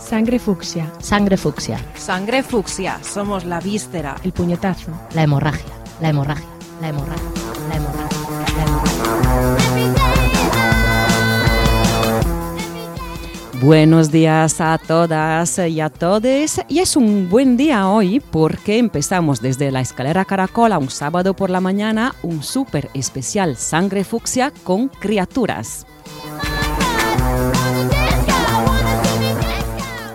Sangre fucsia, Sangre fucsia. Sangre fucsia, somos la víscera. el puñetazo. La hemorragia. La hemorragia. La hemorragia. Buenos días a todas y a todos. Y es un buen día hoy porque empezamos desde la escalera Caracola un sábado por la mañana un súper especial Sangre Fucsia con criaturas.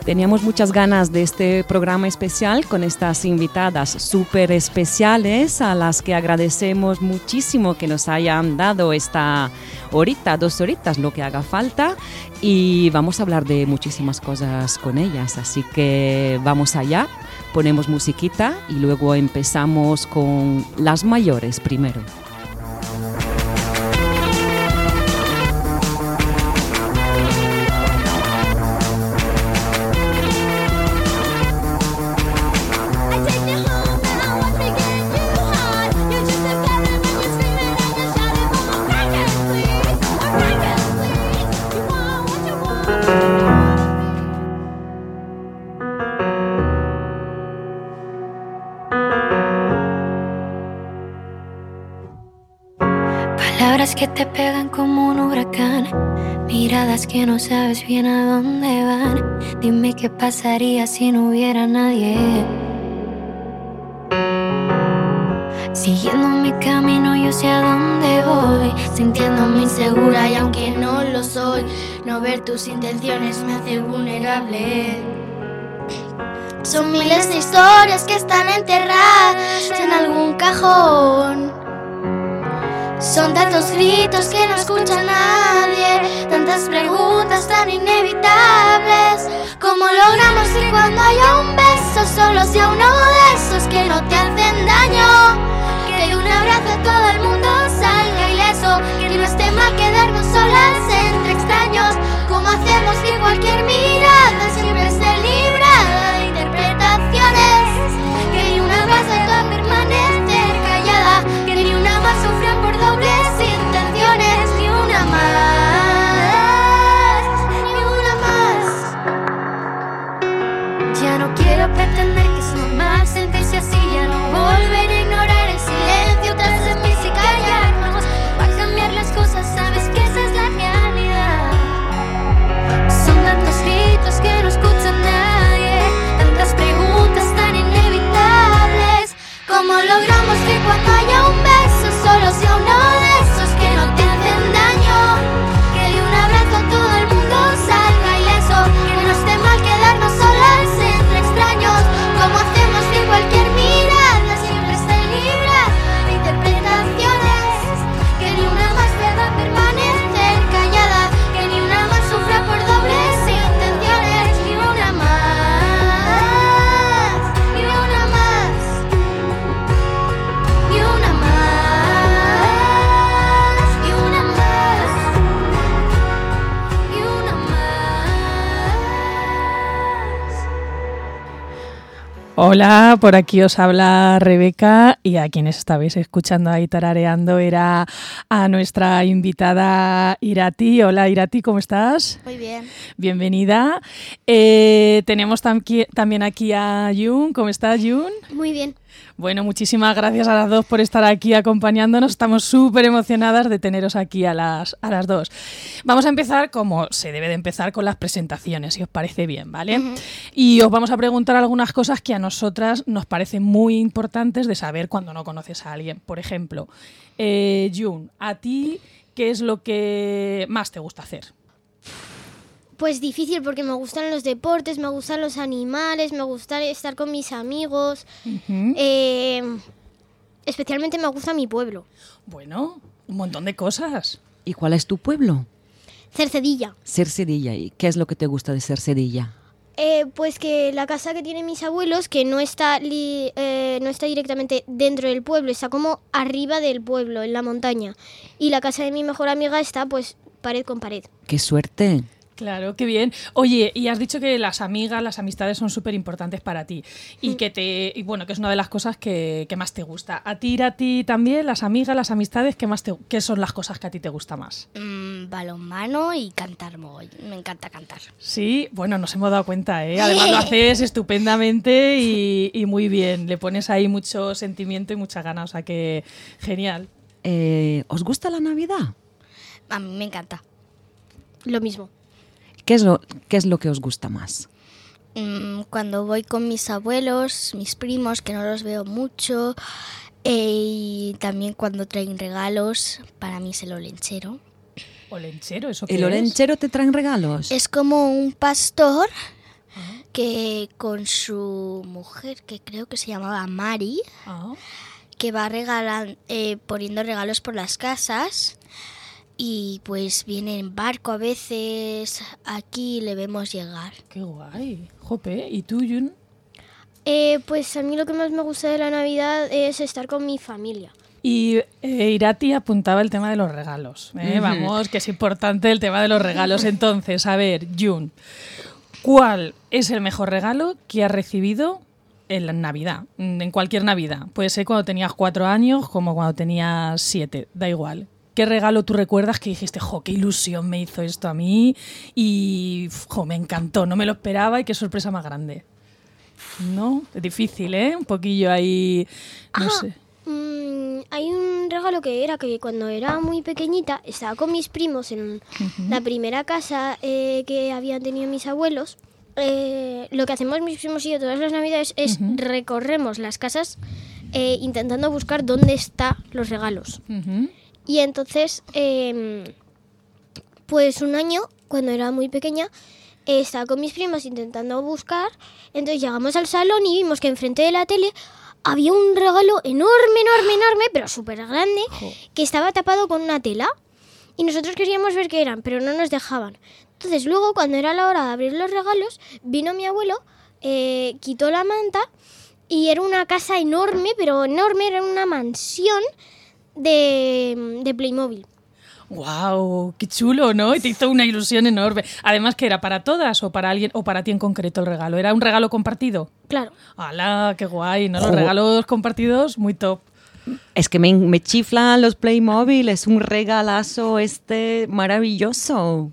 Teníamos muchas ganas de este programa especial con estas invitadas súper especiales a las que agradecemos muchísimo que nos hayan dado esta horita, dos horitas, lo que haga falta. Y vamos a hablar de muchísimas cosas con ellas. Así que vamos allá, ponemos musiquita y luego empezamos con las mayores primero. Que no sabes bien a dónde van. Dime qué pasaría si no hubiera nadie. Siguiendo mi camino, yo sé a dónde voy. Sintiéndome insegura y aunque no lo soy, no ver tus intenciones me hace vulnerable. Son miles de historias que están enterradas en algún cajón. Son tantos gritos que no escucha nadie, tantas preguntas tan inevitables. ¿Cómo logramos que cuando haya un beso solo sea uno de esos que no te hacen daño? Que de un abrazo todo el mundo salga ileso, que no esté mal quedarnos solas entre extraños. ¿Cómo hacemos que cualquier mirada ¿Cómo Hola, por aquí os habla Rebeca y a quienes estabais escuchando ahí tarareando era a nuestra invitada Irati. Hola Irati, ¿cómo estás? Muy bien. Bienvenida. Eh, tenemos también aquí a Jun. ¿Cómo estás, Jun? Muy bien. Bueno, muchísimas gracias a las dos por estar aquí acompañándonos. Estamos súper emocionadas de teneros aquí a las, a las dos. Vamos a empezar como se debe de empezar con las presentaciones, si os parece bien, ¿vale? Y os vamos a preguntar algunas cosas que a nosotras nos parecen muy importantes de saber cuando no conoces a alguien. Por ejemplo, eh, Jun, ¿a ti qué es lo que más te gusta hacer? Pues difícil porque me gustan los deportes, me gustan los animales, me gusta estar con mis amigos. Eh, especialmente me gusta mi pueblo, Bueno, un montón de cosas. ¿Y cuál es tu pueblo? Cercedilla. Cercedilla. ¿Y qué es lo que te gusta de Cercedilla? Eh, pues que la casa que tienen mis abuelos, que no está, li- eh, no está directamente dentro del pueblo, está como arriba del pueblo, en la montaña. Y la casa de mi mejor amiga está pues pared con pared. ¡Qué suerte! Claro, qué bien. Oye, y has dicho que las amigas, las amistades son súper importantes para ti y que te, y bueno, que es una de las cosas que, que más te gusta. A ti, a ti también, las amigas, las amistades, ¿qué más te, qué son las cosas que a ti te gusta más? Mm, balonmano y cantar mogollón. Me encanta cantar. Sí, bueno, nos hemos dado cuenta, ¿eh? Además lo haces estupendamente y, y muy bien. Le pones ahí mucho sentimiento y mucha ganas, o sea que genial. Eh, ¿Os gusta la Navidad? A mí me encanta. Lo mismo. ¿Qué es lo, qué es lo que os gusta más? Mm, cuando voy con mis abuelos, mis primos, que no los veo mucho, eh, y también cuando traen regalos, para mí es el olenchero. ¿Olenchero? ¿Eso qué ¿El es? olenchero te traen regalos? Es como un pastor que con su mujer, que creo que se llamaba Mari, Ah, que va regalan, eh, poniendo regalos por las casas. Y pues viene en barco a veces, aquí le vemos llegar. qué guay. Jope, ¿y tú, Jun? Eh, pues a mí lo que más me gusta de la Navidad es estar con mi familia. Y eh, Irati apuntaba el tema de los regalos. ¿eh? Vamos, que es importante el tema de los regalos. Entonces, a ver, Jun, ¿cuál es el mejor regalo que has recibido en la Navidad? En cualquier Navidad. Puede ser cuando tenías cuatro años como cuando tenías siete, da igual. ¿Qué regalo tú recuerdas que dijiste, jo, qué ilusión me hizo esto a mí? Y, jo, me encantó, no me lo esperaba y qué sorpresa más grande. ¿No? Es difícil, ¿eh? Un poquillo ahí, no sé. Mm, hay un regalo que era que cuando era muy pequeñita estaba con mis primos en la primera casa eh, que habían tenido mis abuelos. Eh, lo que hacemos mis primos y yo todas las navidades es recorremos las casas eh, intentando buscar dónde están los regalos. Ujú. Y entonces, em, pues un año, cuando era muy pequeña, eh, estaba con mis primos intentando buscar. Entonces llegamos al salón y vimos que enfrente de la tele había un regalo enorme, enorme, enorme, pero súper grande, que estaba tapado con una tela. Y nosotros queríamos ver qué eran, pero no nos dejaban. Entonces luego, cuando era la hora de abrir los regalos, vino mi abuelo, eh, quitó la manta y era una casa enorme, pero enorme, era una mansión de, de Playmobil. ¡Wow! ¡Qué chulo, ¿no? Y te hizo una ilusión enorme. Además, que era para todas o para alguien o para ti en concreto el regalo? ¿Era un regalo compartido? Claro. ¡Hala! ¡Qué guay! ¿no? Los regalos compartidos, muy top. Es que me, me chiflan los Playmobil, es un regalazo este maravilloso.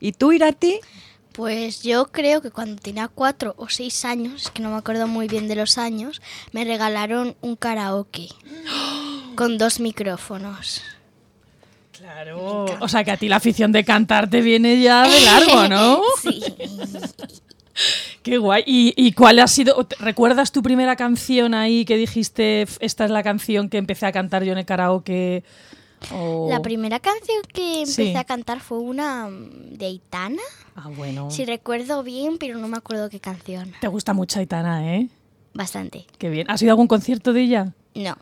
¿Y tú, Irati? Pues yo creo que cuando tenía cuatro o seis años, es que no me acuerdo muy bien de los años, me regalaron un karaoke con dos micrófonos. Claro. O sea, que a ti la afición de cantar te viene ya de largo, ¿no? Sí. ¡Qué guay! ¿Y, y cuál ha sido? ¿Recuerdas tu primera canción ahí que dijiste, "F- esta es la canción que empecé a cantar yo en el karaoke? O- La primera canción que empecé Sí. a cantar fue una mm, de Aitana, Ah, bueno. si recuerdo bien, pero no me acuerdo qué canción. Te gusta mucho Aitana, ¿eh? Bastante. Qué bien. ¿Has ido a algún concierto de ella? No.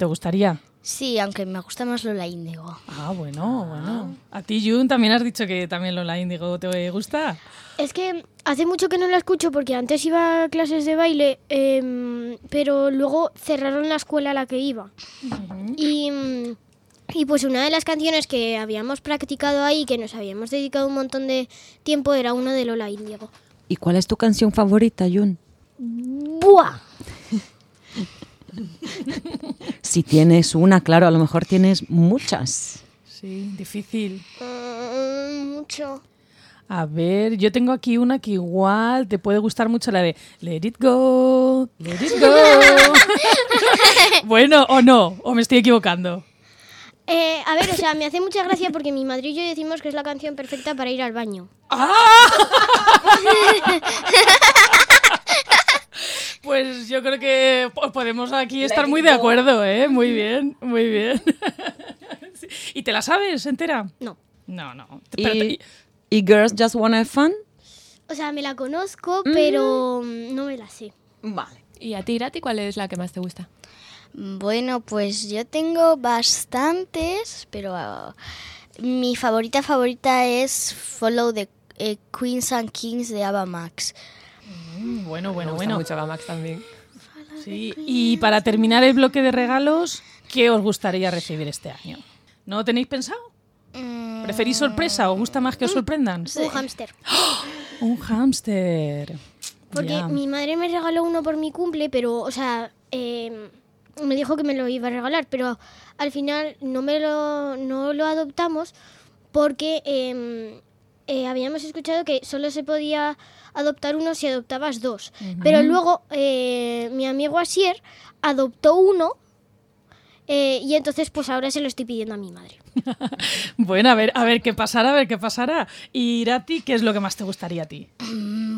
¿Te gustaría? Sí, aunque me gusta más Lola Índigo. Ah, bueno, bueno. A ti, Jun, también has dicho que también Lola Índigo te gusta. Es que hace mucho que no la escucho porque antes iba a clases de baile, em, pero luego cerraron la escuela a la que iba. y, mm, y pues una de las canciones que habíamos practicado ahí, que nos habíamos dedicado un montón de tiempo, era una de Lola Índigo. ¿Y cuál es tu canción favorita, Jun? ¡Buah! Si tienes una, claro, a lo mejor tienes muchas. Sí, difícil. Mm, mucho. A ver, yo tengo aquí una que igual te puede gustar mucho, la de Let it go, let it go. bueno, o no, o me estoy equivocando. Eh, a ver, o sea, me hace mucha gracia porque mi madre y yo decimos que es la canción perfecta para ir al baño. Pues yo creo que po- podemos aquí estar muy de acuerdo, ¿eh? Muy bien, muy bien. Sí. ¿Y te la sabes entera? No. No, no. ¿Y, Pero Girls Just Wanna Have Fun? O sea, me la conozco, pero mm, no me la sé. Vale. ¿Y a ti, Irati, cuál es la que más te gusta? Bueno, pues yo tengo bastantes, pero ah, mi favorita favorita es Follow the eh, Queens and Kings de Ava Max. Mm, Bueno, bueno, Me gusta bueno. mucho a Max también. Sí. Y para terminar el bloque de regalos, ¿qué os gustaría recibir este año? ¿No lo tenéis pensado? Mm, ¿Preferís sorpresa o gusta más que os sorprendan? Un hámster. Un hámster. Porque mi madre me regaló uno por mi cumple, pero, o sea, eh, me dijo que me lo iba a regalar, pero al final no me lo, no lo adoptamos porque eh, eh, habíamos escuchado que solo se podía adoptar uno si adoptabas dos. Pero luego eh, mi amigo Asier adoptó uno eh, y entonces pues ahora se lo estoy pidiendo a mi madre. Bueno, a ver, a ver qué pasará, a ver qué pasará. Y Irati, ¿qué es lo que más te gustaría a ti?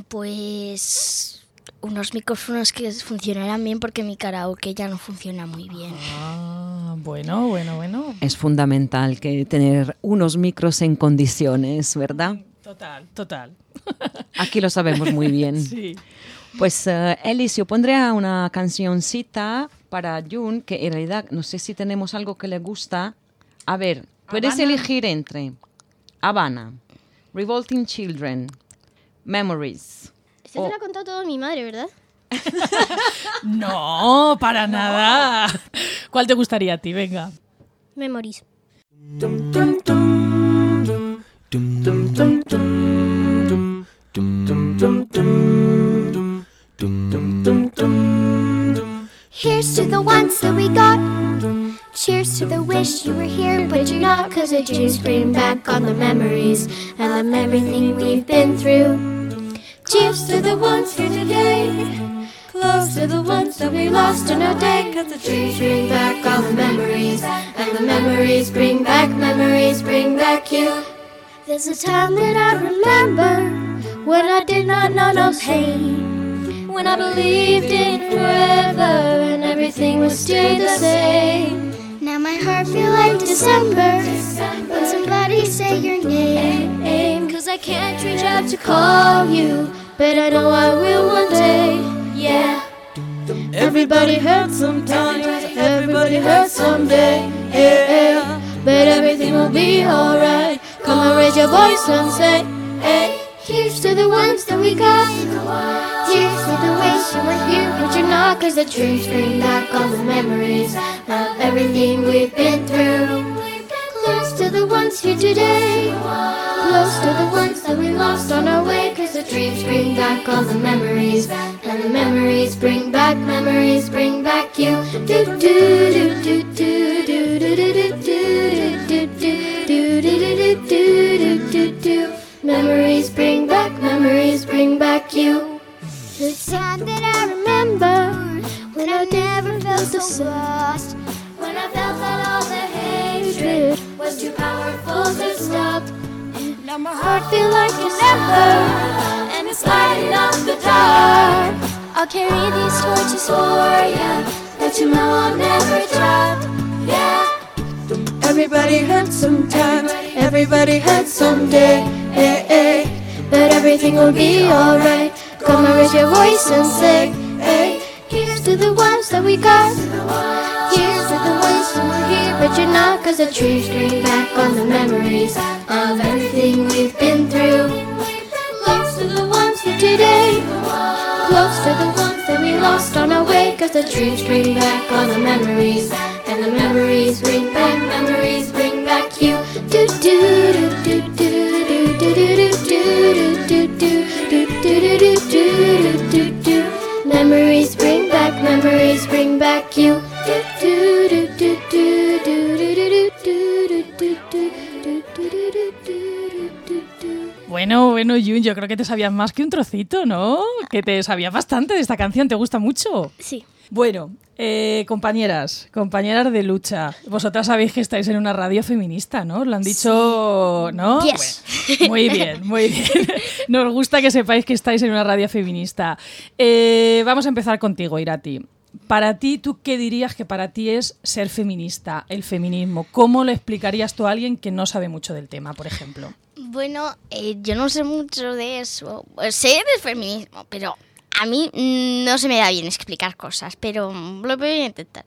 Pues unos micrófonos que funcionaran bien porque mi karaoke ya no funciona muy bien. Ah, bueno, bueno, bueno. Es fundamental que tener unos micros en condiciones, ¿verdad? Total, total. Aquí lo sabemos muy bien. Sí. Pues eh, Elis, yo pondría una cancioncita para Jun, que en realidad no sé si tenemos algo que le gusta. A ver, puedes Habana. elegir entre Habana, Revolting Children, Memories. Esto Oh. te lo ha contado todo mi madre, ¿verdad? No, para nada. ¿Cuál te gustaría a ti? Venga. Memories. Here's to the ones that we got. Cheers to the wish you were here, but you're not. Cause the dreams bring back all the memories and the everything we've been through. Cheers to the ones here today. Close to the ones that we lost in our day. Cause the dreams bring back all the memories. And the memories bring back, memories bring back you. There's a time that I remember when I did not know no pain. When I believed in forever and everything was still the same. Now my heart feel like December when somebody say your name. Cause I can't reach out to call you, but I know I will one day. Yeah. Everybody hurts sometimes, everybody hurts someday. Yeah. But everything will be alright. Come on, raise your voice and say, hey. Here's to the ones that we got. Here's to the wish you were here, but you're not. Cause the dreams bring back all the memories of everything we've been through. Close to the ones here today. Close to the ones that we lost on our way. Cause the dreams bring back all the memories. And the memories bring back, memories bring back you. Do do do do do do do do do do do felt so lost. When I felt that all the hatred was too powerful to stop. Now my heart feel like an ember and it's lighting up the dark. I'll carry these torches for ya, that you know I'll never drop. Yeah. Everybody hurts sometimes, everybody hurts someday. Hey, eh. hey. But everything will be alright. Come and raise your voice and say, hey, here's to the ones that we got. Here's to the ones who were here, but you're not. Cause the trees bring back all the memories of everything we've been through. Close to the ones here today. Close to the ones that we lost on our way. Cause the trees bring back all the memories. And the memories bring back, memories bring back you. Do do do do do do do do do do do do do do do do do do do Memories bring back, memories bring back you. Bueno, bueno, Jun, yo creo que te sabías más que un trocito, ¿no? Que te sabías bastante de esta canción, ¿te gusta mucho? Sí. Bueno, eh, compañeras, compañeras de lucha, vosotras sabéis que estáis en una radio feminista, ¿no? Os lo han dicho, ¿no? Yes. Bueno, muy bien, muy bien. Nos gusta que sepáis que estáis en una radio feminista. Eh, vamos a empezar contigo, Irati. Para ti, ¿tú qué dirías que para ti es ser feminista, el feminismo? ¿Cómo lo explicarías tú a alguien que no sabe mucho del tema, por ejemplo? Bueno, eh, yo no sé mucho de eso. Sé del feminismo, pero a mí no se me da bien explicar cosas, pero lo voy a intentar.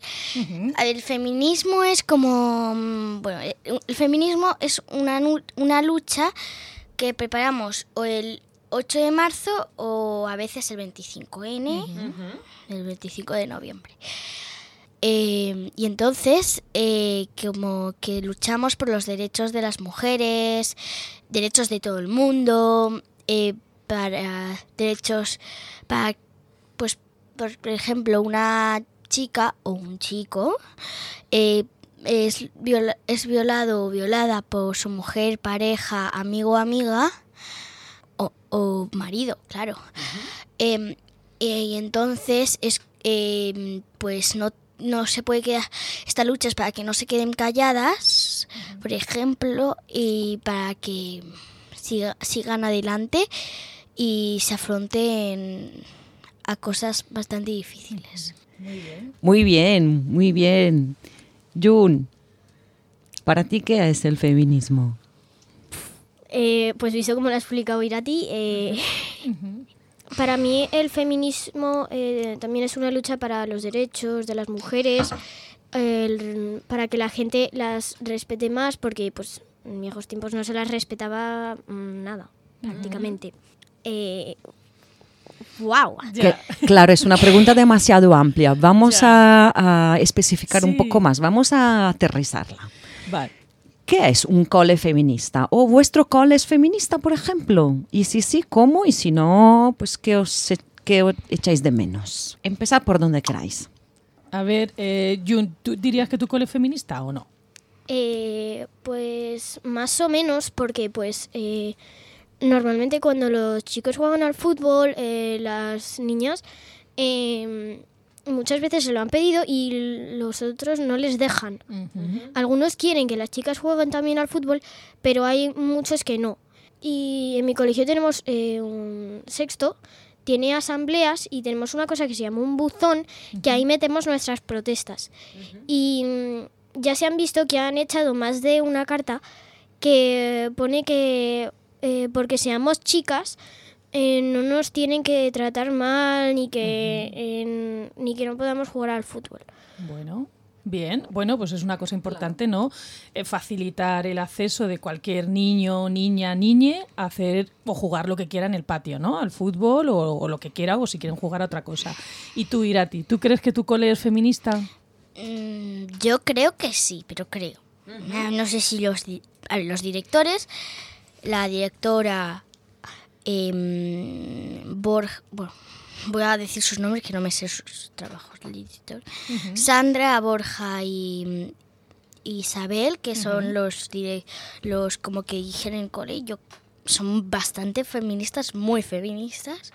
A ver, el feminismo es como... Bueno, el feminismo es una, una lucha que preparamos o el 8 de marzo o a veces el 25N, el 25 de noviembre. Eh, y entonces, eh, como que luchamos por los derechos de las mujeres, derechos de todo el mundo, eh, para derechos para, pues, por ejemplo, una chica o un chico eh, es, viola- es violado o violada por su mujer, pareja, amigo o amiga, o, o marido, claro. Em, eh, y entonces es em, pues no, no se puede quedar. Esta lucha es para que no se queden calladas, por ejemplo, y para que siga- sigan adelante y se afronten a cosas bastante difíciles. Muy bien, muy bien. Jun, ¿para ti qué es el feminismo? Eh, pues visto como lo ha explicado Irati, eh, para mí el feminismo eh, también es una lucha para los derechos de las mujeres, el- para que la gente las respete más, porque pues en viejos tiempos no se las respetaba mm, nada, prácticamente. Eh, ¡Wow! Que- claro, es una pregunta demasiado amplia. Vamos a, a especificar un poco más, vamos a aterrizarla. Vale. ¿Qué es un cole feminista? ¿O vuestro cole es feminista, por ejemplo? Y si sí, ¿cómo? Y si no, pues ¿qué os, e- qué os echáis de menos? Empezad por donde queráis. A ver, eh, Jun, ¿tú dirías que tu cole es feminista o no? Eh, pues más o menos, porque pues eh, normalmente cuando los chicos juegan al fútbol, eh, las niñas eh, muchas veces se lo han pedido y los otros no les dejan. Algunos quieren que las chicas jueguen también al fútbol, pero hay muchos que no. Y en mi colegio tenemos eh, un sexto, tiene asambleas y tenemos una cosa que se llama un buzón, que ahí metemos nuestras protestas. Y mm, ya se han visto que han echado más de una carta que pone que eh, porque seamos chicas eh, no nos tienen que tratar mal ni que eh, ni que no podamos jugar al fútbol. Bueno, bien. Bueno, pues es una cosa importante, ¿no? Eh, facilitar el acceso de cualquier niño, niña, niñe a hacer o jugar lo que quiera en el patio, ¿no? Al fútbol o, o lo que quiera o si quieren jugar a otra cosa. Y tú, Irati, ¿tú crees que tu cole es feminista? Mm, yo creo que sí, pero creo. Ah, No sé si los, di- los directores, la directora em, Borg, bueno, voy a decir sus nombres que no me sé sus trabajos director. Sandra, Borja y Isabel, que son los los como que dirigen el cole, yo son bastante feministas, muy feministas,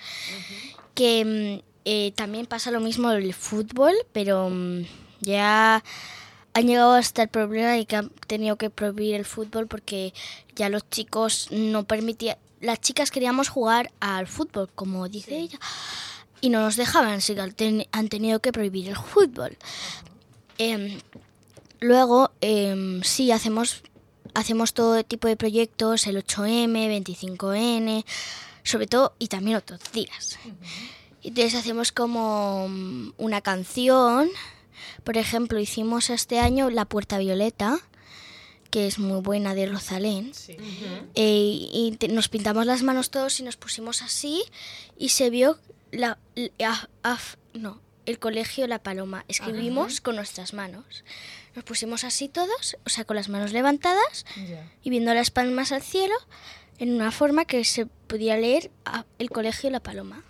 que mm, eh, también pasa lo mismo del fútbol, pero mm, ya han llegado hasta el problema de que han tenido que prohibir el fútbol porque ya los chicos no permitían, las chicas queríamos jugar al fútbol, como dice ella, y no nos dejaban, así que han ten- han tenido que prohibir el fútbol. Em, luego, em, sí, hacemos, hacemos todo tipo de proyectos, el 8M, 25N, sobre todo, y también otros días. Entonces hacemos como mm, una canción. Por ejemplo, hicimos este año La Puerta Violeta, que es muy buena de Rosalén. Eh, y te- nos pintamos las manos todos y nos pusimos así y se vio la, la- af- no, el colegio La Paloma. Escribimos con nuestras manos. Nos pusimos así todos, o sea, con las manos levantadas y viendo las palmas al cielo en una forma que se podía leer a- el colegio La Paloma.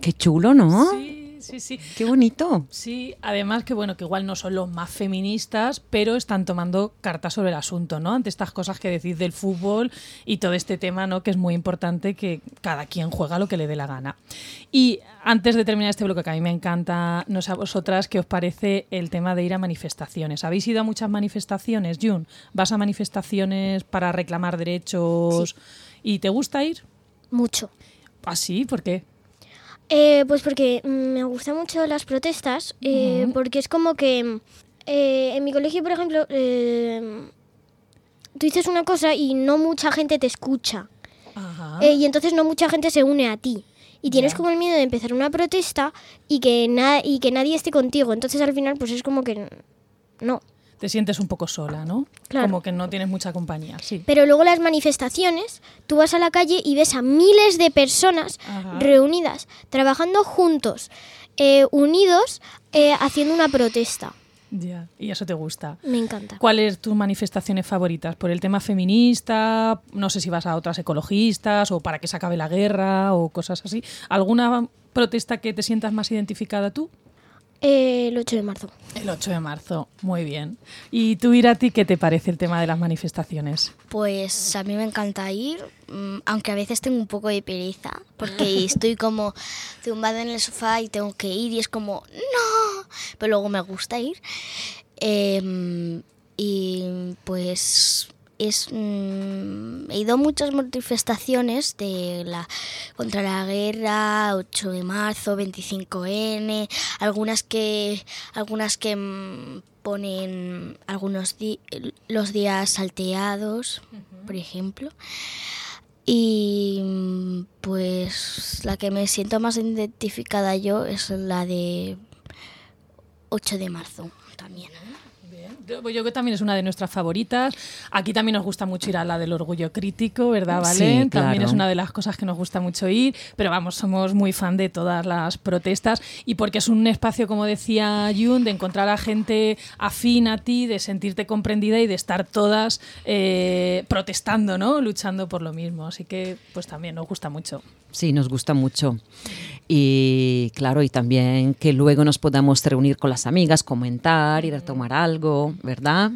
Qué chulo, ¿no? Sí, sí, sí. Qué bonito. Sí, además que bueno, que igual no son los más feministas, pero están tomando cartas sobre el asunto, ¿no? Ante estas cosas que decís del fútbol y todo este tema, ¿no? Que es muy importante que cada quien juega lo que le dé la gana. Y antes de terminar este bloque, que a mí me encanta, no sé a vosotras, ¿qué os parece el tema de ir a manifestaciones? ¿Habéis ido a muchas manifestaciones, Jun? ¿Vas a manifestaciones para reclamar derechos y te gusta ir? Mucho. ¿Ah, sí? ¿Por qué? Eh, pues porque mm, me gustan mucho las protestas, eh, porque es como que eh, en mi colegio, por ejemplo, eh, tú dices una cosa y no mucha gente te escucha. Ajá. Eh, y entonces no mucha gente se une a ti. Y tienes como el miedo de empezar una protesta y que, na- y que nadie esté contigo. Entonces al final pues es como que no. Te sientes un poco sola, ¿no? Claro. Como que no tienes mucha compañía, sí. Pero luego las manifestaciones, tú vas a la calle y ves a miles de personas Ajá. reunidas, trabajando juntos, eh, unidos eh, haciendo una protesta. Ya, y eso te gusta. Me encanta. ¿Cuáles tus manifestaciones favoritas? ¿Por el tema feminista? No sé si vas a otras ecologistas o para que se acabe la guerra o cosas así. ¿Alguna protesta que te sientas más identificada tú? Eh, el 8 de marzo. El 8 de marzo, muy bien. ¿Y tú, Irati, qué te parece el tema de las manifestaciones? Pues a mí me encanta ir, mm, aunque a veces tengo un poco de pereza, porque estoy como zumbada en el sofá y tengo que ir y es como, no, pero luego me gusta ir. Em, y pues es, mm, he ido a muchas manifestaciones de la, contra la guerra, 8 de marzo, 25N, algunas que, algunas que mm, ponen algunos di- los días salteados, por ejemplo. Y mm, pues la que me siento más identificada yo es la de 8 de marzo también. Yo, yo que también es una de nuestras favoritas. Aquí también nos gusta mucho ir a la del orgullo crítico, ¿verdad, Sí, Valen? claro. También es una de las cosas que nos gusta mucho ir. Pero vamos, somos muy fan de todas las protestas y porque es un espacio, como decía Jun, de encontrar a gente afín a ti, de sentirte comprendida y de estar todas eh, protestando, ¿no? Luchando por lo mismo. Así que, pues también nos gusta mucho. Sí, nos gusta mucho. Y claro, y también que luego nos podamos reunir con las amigas, comentar, ir a tomar algo, ¿verdad?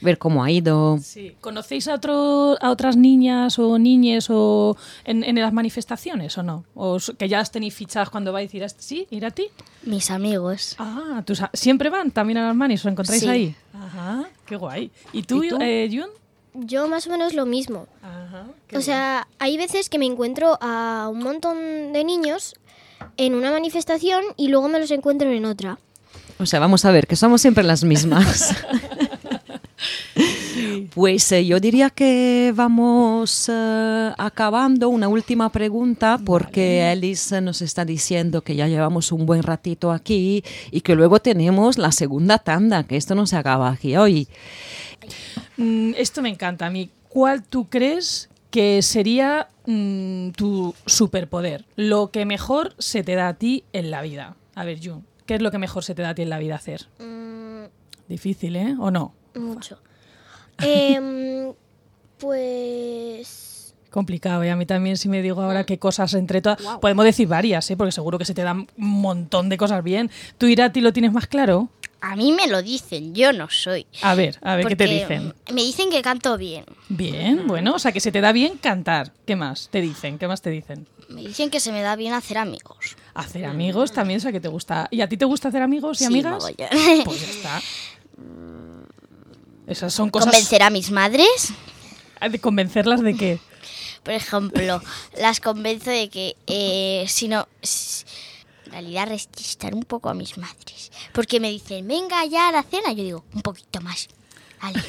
Ver cómo ha ido. Sí. ¿Conocéis a, otro, a otras niñas o niñes o en, en las manifestaciones o no? ¿O que ya las tenéis fichadas cuando vais a ir a... ¿Sí? ¿Ir a ti? Mis amigos. Ah, ¿tus a- ¿siempre van también a las manis? ¿Os encontráis Sí. ahí? Ajá, qué guay. ¿Y tú, ¿Y tú? eh, Jun? Yo más o menos lo mismo. Ajá. O sea, hay veces que me encuentro a un montón de niños en una manifestación y luego me los encuentro en otra. O sea, vamos a ver, que somos siempre las mismas. Pues eh, yo diría que vamos eh, acabando una última pregunta porque Alice nos está diciendo que ya llevamos un buen ratito aquí y que luego tenemos la segunda tanda, que esto no se acaba aquí hoy. Mm, esto me encanta a mí. ¿Cuál tú crees que sería mm, tu superpoder? Lo que mejor se te da a ti en la vida. A ver, Jun, ¿qué es lo que mejor se te da a ti en la vida hacer? Mm, Difícil, ¿eh? ¿O no? Mucho. Em, pues... Complicado, y a mí también si me digo ahora qué cosas entre todas... Podemos decir varias, ¿eh? Porque seguro que se te dan un montón de cosas bien. ¿Tú, Irati, lo tienes más claro? A mí me lo dicen, yo no soy. A ver, a ver, ¿qué te dicen? Me dicen que canto bien. Bien, bueno, o sea que se te da bien cantar. ¿Qué más te dicen? ¿Qué más te dicen? Me dicen que se me da bien hacer amigos. Hacer amigos también, o sea que te gusta. ¿Y a ti te gusta hacer amigos y Sí, amigas? mogollón. Pues ya está. Esas son cosas. Convencer a mis madres. ¿De convencerlas de qué? Por ejemplo, las convenzo de que eh, si no... En realidad resistar un poco a mis madres. Porque me dicen, venga ya a la cena. Yo digo, un poquito más. Vale.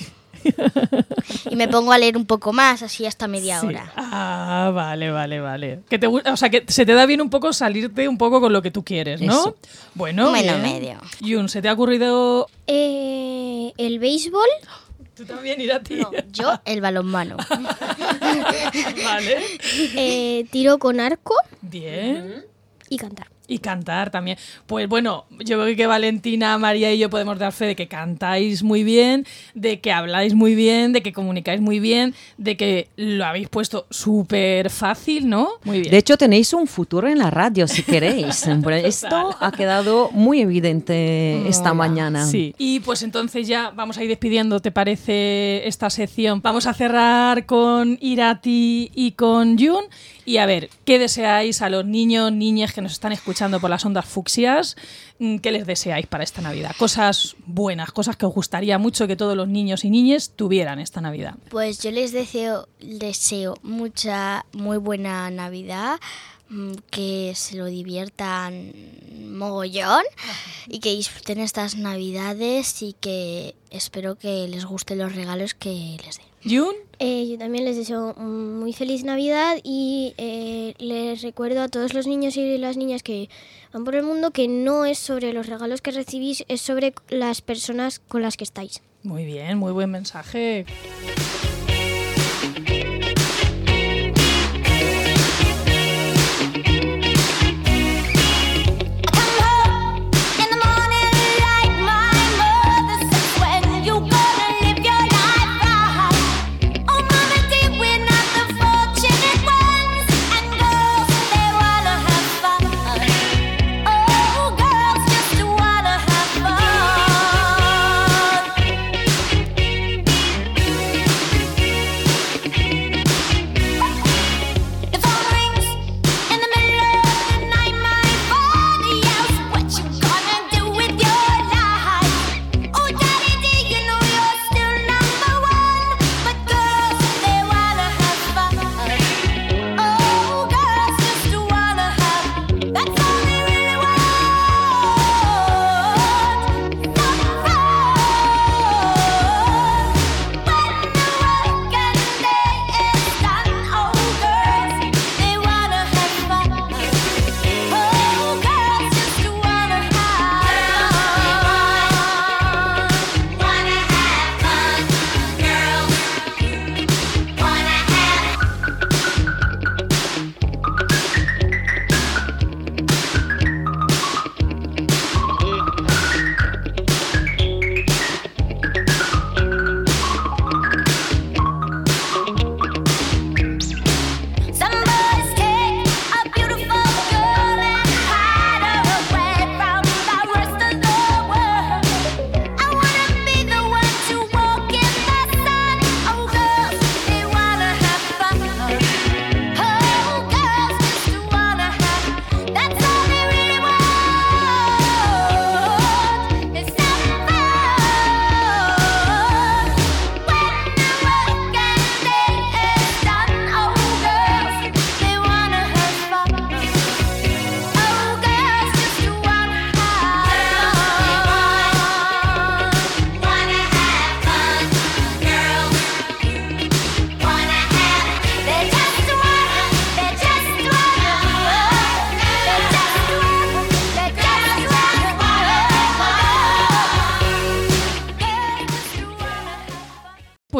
Y me pongo a leer un poco más, así hasta media Sí. hora. Ah, vale, vale, vale. Que te, o sea, que se te da bien un poco salirte un poco con lo que tú quieres, ¿no? Eso. Bueno, Bueno, medio. Yun, ¿se te ha ocurrido eh, el béisbol, tú también ir a ti? No, yo el balonmano. vale. eh, tiro con arco Bien. y cantar. Y cantar también. Pues bueno, yo creo que Valentina, María y yo podemos dar fe de que cantáis muy bien, de que habláis muy bien, de que comunicáis muy bien, de que lo habéis puesto súper fácil, ¿no? Muy bien. De hecho, tenéis un futuro en la radio si queréis. Esto ha quedado muy evidente esta mañana. Sí. Y pues entonces ya vamos a ir despidiendo, ¿te parece esta sección? Vamos a cerrar con Irati y con Jun. Y a ver, ¿qué deseáis a los niños, niñas que nos están escuchando por las ondas fucsias? Mm, ¿Qué les deseáis para esta Navidad? Cosas buenas, cosas que os gustaría mucho que todos los niños y niñas tuvieran esta Navidad. Pues yo les deseo, deseo mucha, muy buena Navidad, que se lo diviertan mogollón y que disfruten estas Navidades y que espero que les gusten los regalos que les den. Eh, yo también les deseo muy feliz Navidad y eh, les recuerdo a todos los niños y las niñas que van por el mundo que no es sobre los regalos que recibís, es sobre las personas con las que estáis. muy bien, muy buen mensaje.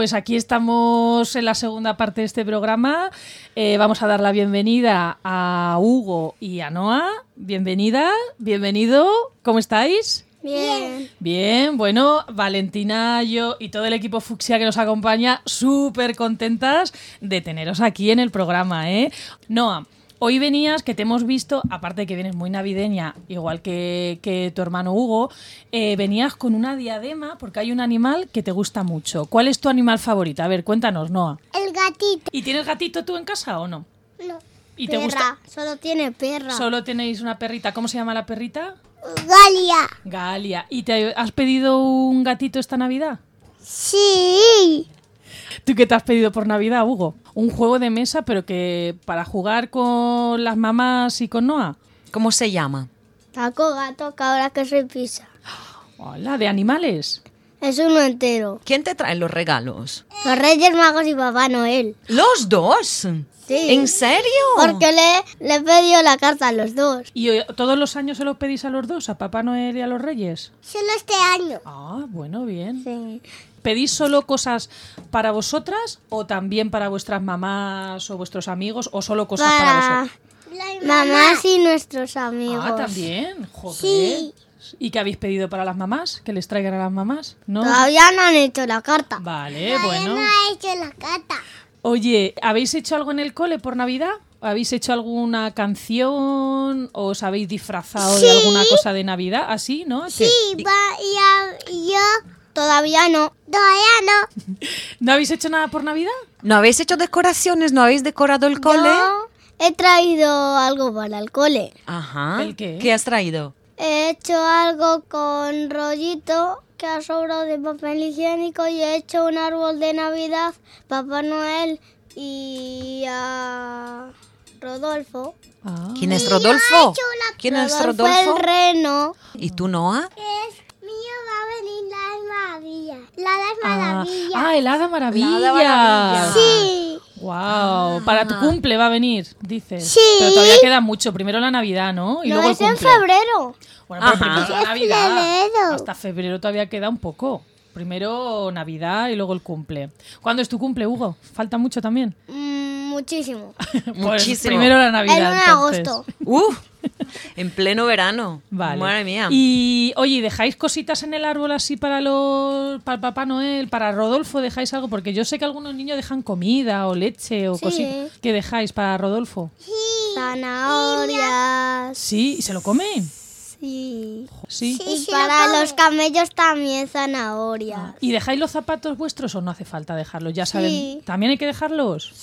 Pues aquí estamos en la segunda parte de este programa. Eh, vamos a dar la bienvenida a Hugo y a Noa. Bienvenida, bienvenido. ¿Cómo estáis? Bien. Bien, bueno, Valentina, yo y todo el equipo Fucsia que nos acompaña, súper contentas de teneros aquí en el programa, ¿eh? Noa, hoy venías, que te hemos visto, aparte de que vienes muy navideña, igual que, que tu hermano Hugo, eh, venías con una diadema porque hay un animal que te gusta mucho. ¿Cuál es tu animal favorito? A ver, cuéntanos, Noa. El gatito. ¿Y tienes gatito tú en casa o no? No. ¿Y te gusta? Solo tiene perra. Solo tenéis una perrita. ¿Cómo se llama la perrita? Galia. Galia. ¿Y te has pedido un gatito esta Navidad? Sí. ¿Tú qué te has pedido por Navidad, Hugo? Un juego de mesa, pero que para jugar con las mamás y con Noah. ¿Cómo se llama? Taco gato, cabra, queso y pizza. Hola, de animales. Es uno entero. ¿Quién te trae los regalos? Los Reyes Magos y Papá Noel. ¿Los dos? Sí. ¿En serio? Porque le, le he pedido la carta a los dos. ¿Y eh, todos los años se los pedís a los dos, a Papá Noel y a los Reyes? Solo este año. Ah, bueno, bien. Sí. ¿Pedís solo cosas para vosotras o también para vuestras mamás o vuestros amigos o solo cosas para, Para vosotros? mamás y nuestros amigos. Ah, también. Joder. Sí. ¿Y qué habéis pedido para las mamás? ¿Que les traigan a las mamás? ¿No? Todavía no han hecho la carta. Vale, bueno. ha hecho la carta. Oye, ¿habéis hecho algo en el cole por Navidad? ¿Habéis hecho alguna canción? ¿O os habéis disfrazado de alguna cosa de Navidad? ¿Así, no? ¿Qué? va, y, yo todavía no. Todavía no. ¿No habéis hecho nada por Navidad? ¿No habéis hecho decoraciones? ¿No habéis decorado el cole? Yo he traído algo para el cole. Ajá. ¿El qué? ¿Qué has traído? He hecho algo con rollito que ha sobrado de papel higiénico y he hecho un árbol de Navidad, Papá Noel y a Rodolfo. Ah. ¿Quién es Rodolfo? ¿Quién es Rodolfo? el reno. ¿Y tú, Noah? Es mío va a venir la maravilla. La Ah, maravilla. ah, el Hada Maravilla. Hada. Sí. Wow, para tu cumple va a venir, dices. Sí. Pero todavía queda mucho. Primero la Navidad, ¿no? Y no luego es el en febrero. Bueno, pero primero la Navidad. febrero. Hasta febrero todavía queda un poco. Primero Navidad y luego el cumple. ¿Cuándo es tu cumple, Hugo? ¿Falta mucho también? Mm, muchísimo. Pues Muchísimo. primero la Navidad. el 1 de entonces. agosto. ¡Uf! en pleno verano. Vale. Madre mía. Y oye, ¿dejáis cositas en el árbol así para los para el Papá Noel, para Rodolfo dejáis algo? Porque yo sé que algunos niños dejan comida o leche o Sí. cositas. ¿Qué dejáis para Rodolfo? Zanahorias. Sí, ¿y se lo comen? Sí. Sí. Y para los camellos también zanahoria. ¿Y dejáis los zapatos vuestros o no hace falta dejarlos? Ya saben. Sí. ¿También hay que dejarlos?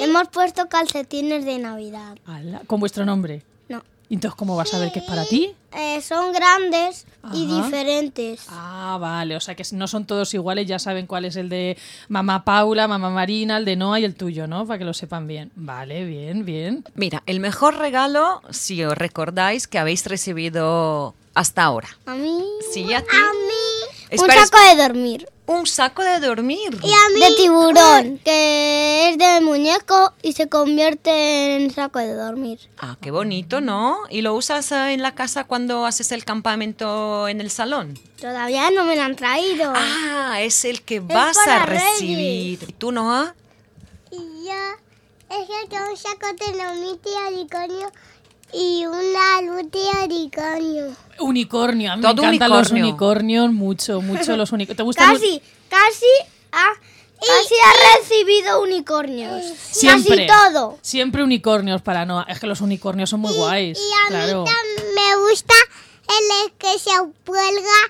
Hemos puesto calcetines de Navidad. Ala, Con vuestro nombre. No. ¿Y Entonces, ¿cómo vas a ver que es para ti? Eh, son grandes y diferentes. Ah, vale. O sea que no son todos iguales, ya saben cuál es el de mamá Paula, mamá Marina, el de Noah y el tuyo, ¿no? Para que lo sepan bien. Vale, bien, bien. Mira, el mejor regalo, si os recordáis, que habéis recibido hasta ahora. A mí. Sí, a ti. Un Espera, saco de dormir. Un saco de dormir. De tiburón, que es de muñeco y se convierte en saco de dormir. Ah, qué bonito, ¿no? ¿Y lo usas eh, en la casa cuando haces el campamento en el salón? Todavía no me lo han traído. Ah, es el que vas para a Reyes. recibir. ¿Y tú, Noah? Y yo es que tengo un saco de lomito y unicornio y una luz de unicornio. Unicornio. A mí Todo me encantan los unicornio. unicornios, mucho, mucho los unicornios. ¿Te gustan los- Casi, casi ha, casi ha recibido unicornios. Siempre. Casi todo. Siempre unicornios para Noah. Es que los unicornios son muy guays. claro. me gusta el que se cuelga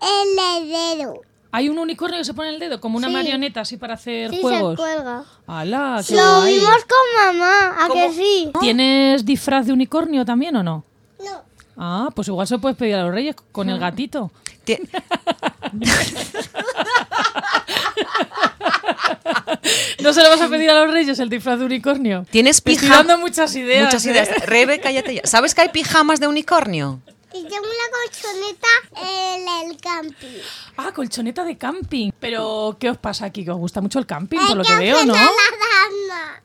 el dedo. Hay un unicornio que se pone en el dedo, como una Sí. marioneta así para hacer Sí, juegos. se cuelga. ¡Hala! qué Lo guay! vimos con mamá, ¿a que sí? ¿Tienes disfraz de unicornio también o no? No. Ah, pues igual se lo puedes pedir a los reyes con el gatito. Ti- ¿No se lo vas a pedir a los reyes el disfraz de unicornio? ¿Tienes Me estoy pijama? dando muchas ideas. Muchas ¿eh? ideas. Rebe, cállate ya. ¿Sabes que hay pijamas de unicornio? Y tengo una colchoneta en el camping. Ah, colchoneta de camping. Pero, ¿qué os pasa aquí? ¿Que os gusta mucho el camping, por lo que veo, no?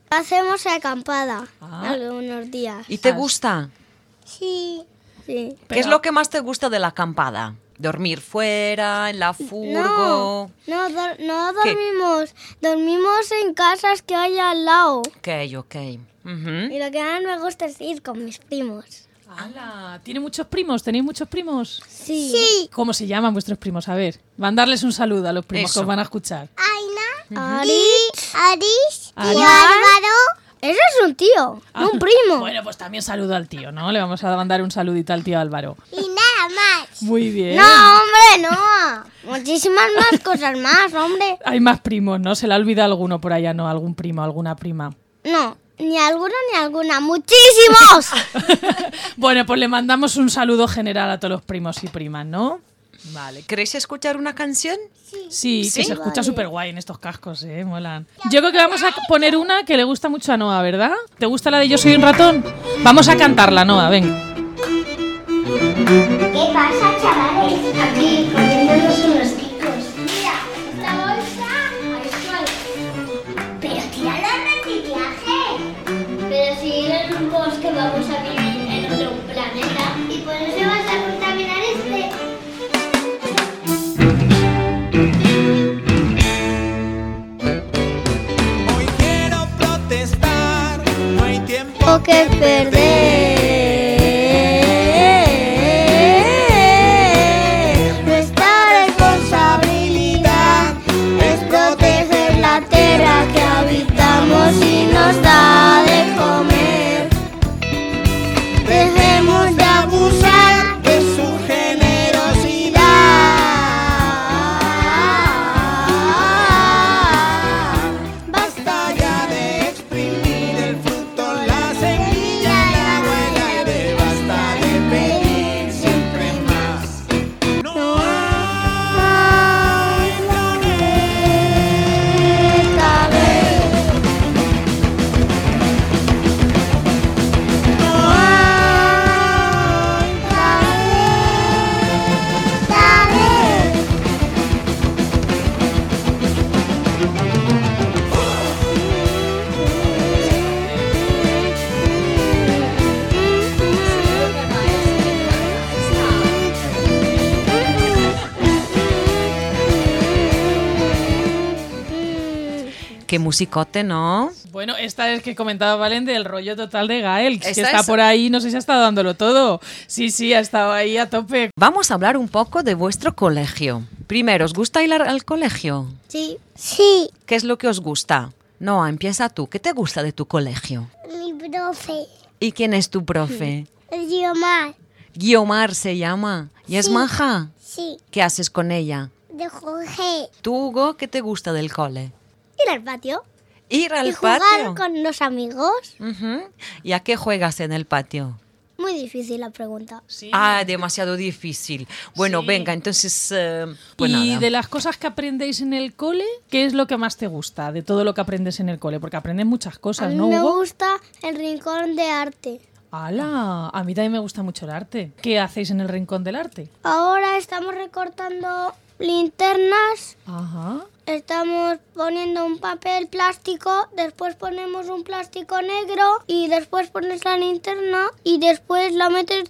Hacemos acampada Ah. algunos días. ¿Y te gusta? Sí. Sí. ¿Qué es lo que más te gusta de la acampada? Dormir fuera, en la furgo. No, dor- no ¿Qué? dormimos. Dormimos en casas que hay al lado. Ok, ok. Y lo que más me gusta es ir con mis primos. ¡Hala! ¿Tiene muchos primos? ¿Tenéis muchos primos? Sí. Sí. ¿Cómo se llaman vuestros primos? A ver, mandarles un saludo a los primos Eso. que os van a escuchar. Aina, Aris, Aris Aris. y Álvaro. Eso es un tío, no un primo. Bueno, pues también saludo al tío, ¿no? Le vamos a mandar un saludito al tío Álvaro. Y nada más. Muy bien. No, hombre, no. Muchísimas más cosas más, hombre. Hay más primos, ¿no? Se le ha olvidado alguno por allá, ¿no? Algún primo, alguna prima. No, ni alguno ni alguna. ¡Muchísimos! Bueno, pues le mandamos un saludo general a todos los primos y primas, ¿no? Vale, ¿queréis escuchar una canción? Sí, que Sí. se escucha súper guay en estos cascos, ¿eh? Molan. Yo creo que vamos a poner una que le gusta mucho a Noah, ¿verdad? ¿Te gusta la de Yo soy un ratón? Vamos a cantarla, Noah, venga. ¿Qué pasa, chavales? Aquí, poniéndonos unos ticos. Mira, esta bolsa. Pero tírala al reciclaje. Pero si en un bosque vamos a que perder. Qué musicote, ¿no? Bueno, esta es que comentaba Valen del rollo total de Gael, que está es- por ahí, no sé si ha estado dándolo todo. Sí, sí, ha estado ahí a tope. Vamos a hablar un poco de vuestro colegio. Primero, ¿os gusta ir al colegio? Sí. Sí. ¿Qué es lo que os gusta? Noah, empieza tú. ¿Qué te gusta de tu colegio? Mi profe. ¿Y quién es tu profe? Guiomar. Guiomar se llama. ¿Y es Sí. maja? Sí. ¿Qué haces con ella? De Jorge. ¿Tú, Hugo, qué te gusta del cole? Ir al patio. Ir al y jugar patio. con los amigos. ¿Y a qué juegas en el patio? Muy difícil la pregunta. Ah, demasiado difícil. Bueno, Sí. venga, entonces... eh, pues y nada. de las cosas que aprendéis en el cole, ¿qué es lo que más te gusta de todo lo que aprendes en el cole? Porque aprendes muchas A cosas, mí ¿no, me Hugo? gusta el rincón de arte. ¡Hala! A mí también me gusta mucho el arte. ¿Qué hacéis en el rincón del arte? Ahora estamos recortando linternas. Ajá. Estamos poniendo un papel plástico, después ponemos un plástico negro y después pones la linterna y después la metes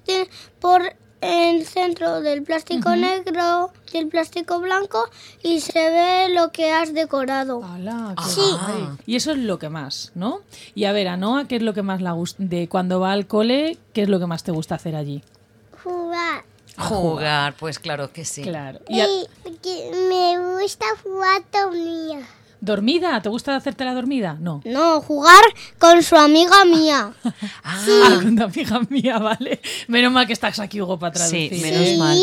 por el centro del plástico negro y el plástico blanco y se ve lo que has decorado. Qué Sí. guay! Y eso es lo que más, ¿no? Y a ver, a Noa, ¿qué es lo que más la gusta? De cuando va al cole, ¿qué es lo que más te gusta hacer allí? Jugar. Jugar, pues claro que sí. Claro. Y a- me gusta jugar dormida. ¿Dormida? ¿Te gusta hacerte la dormida? No. No, jugar con su amiga mía. Ah, con tu amiga mía, vale. Menos mal que estás aquí, Hugo, para Sí, traducir. menos ¿eh? mal.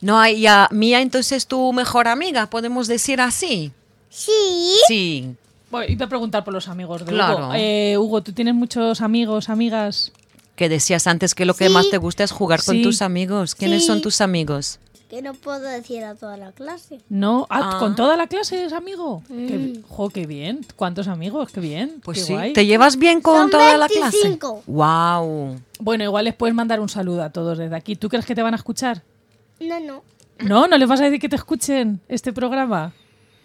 No, y a Mía entonces tu mejor amiga, podemos decir así. Sí. Sí. Bueno, iba a preguntar por los amigos de Claro. Hugo. Eh, Hugo, ¿tú tienes muchos amigos, amigas? Que decías antes que lo que Sí. más te gusta es jugar con tus amigos. ¿Quiénes Sí. son tus amigos? Que no puedo decir a toda la clase. ¿No? Ah, Ah. ¿Con toda la clase es amigo? Qué, jo, qué bien. ¿Cuántos amigos? Qué bien. Pues qué sí. guay. ¿Te llevas bien con Son toda la clase? 25. Wow. Bueno, igual les puedes mandar un saludo a todos desde aquí. ¿Tú crees que te van a escuchar? No, no. ¿No? ¿No les vas a decir que te escuchen este programa?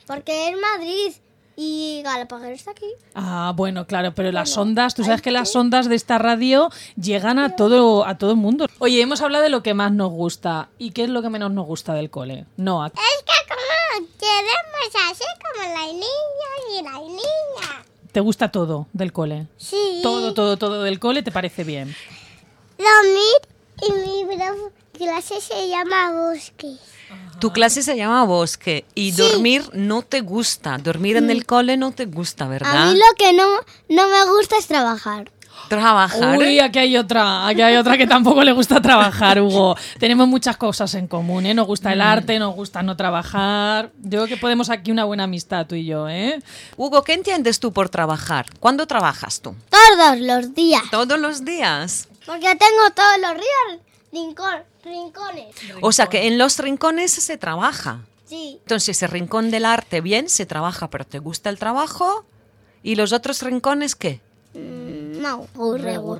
Porque es Madrid. Y Galapagar está aquí. Ah, bueno, claro, pero las ondas, tú sabes que las ondas de esta radio llegan a todo, a todo el mundo. Oye, hemos hablado de lo que más nos gusta. ¿Y qué es lo que menos nos gusta del cole? No, a- Es que como queremos así como la niña y la niña. ¿te gusta todo del cole? Sí. Todo, todo, todo del cole te parece bien. Dormir y mi bro- clase se llama bosque. Tu clase se llama bosque y dormir no te gusta. Dormir en el cole no te gusta, A ¿verdad? mí lo que no, no me gusta es trabajar. Trabajar. Uy, aquí hay otra, aquí hay otra que tampoco le gusta trabajar, Hugo. Tenemos muchas cosas en común, ¿eh? Nos gusta Mm. el arte, nos gusta no trabajar. Yo creo que podemos aquí una buena amistad tú y yo, ¿eh? Hugo, ¿qué entiendes tú por trabajar? ¿Cuándo trabajas tú? Todos los días. Todos los días. Porque tengo todos los días rincón, rincones. O sea que en los rincones se trabaja. Sí. Entonces, el rincón del arte, bien, se trabaja, pero ¿te gusta el trabajo? ¿Y los otros rincones qué? Mm, No, regu.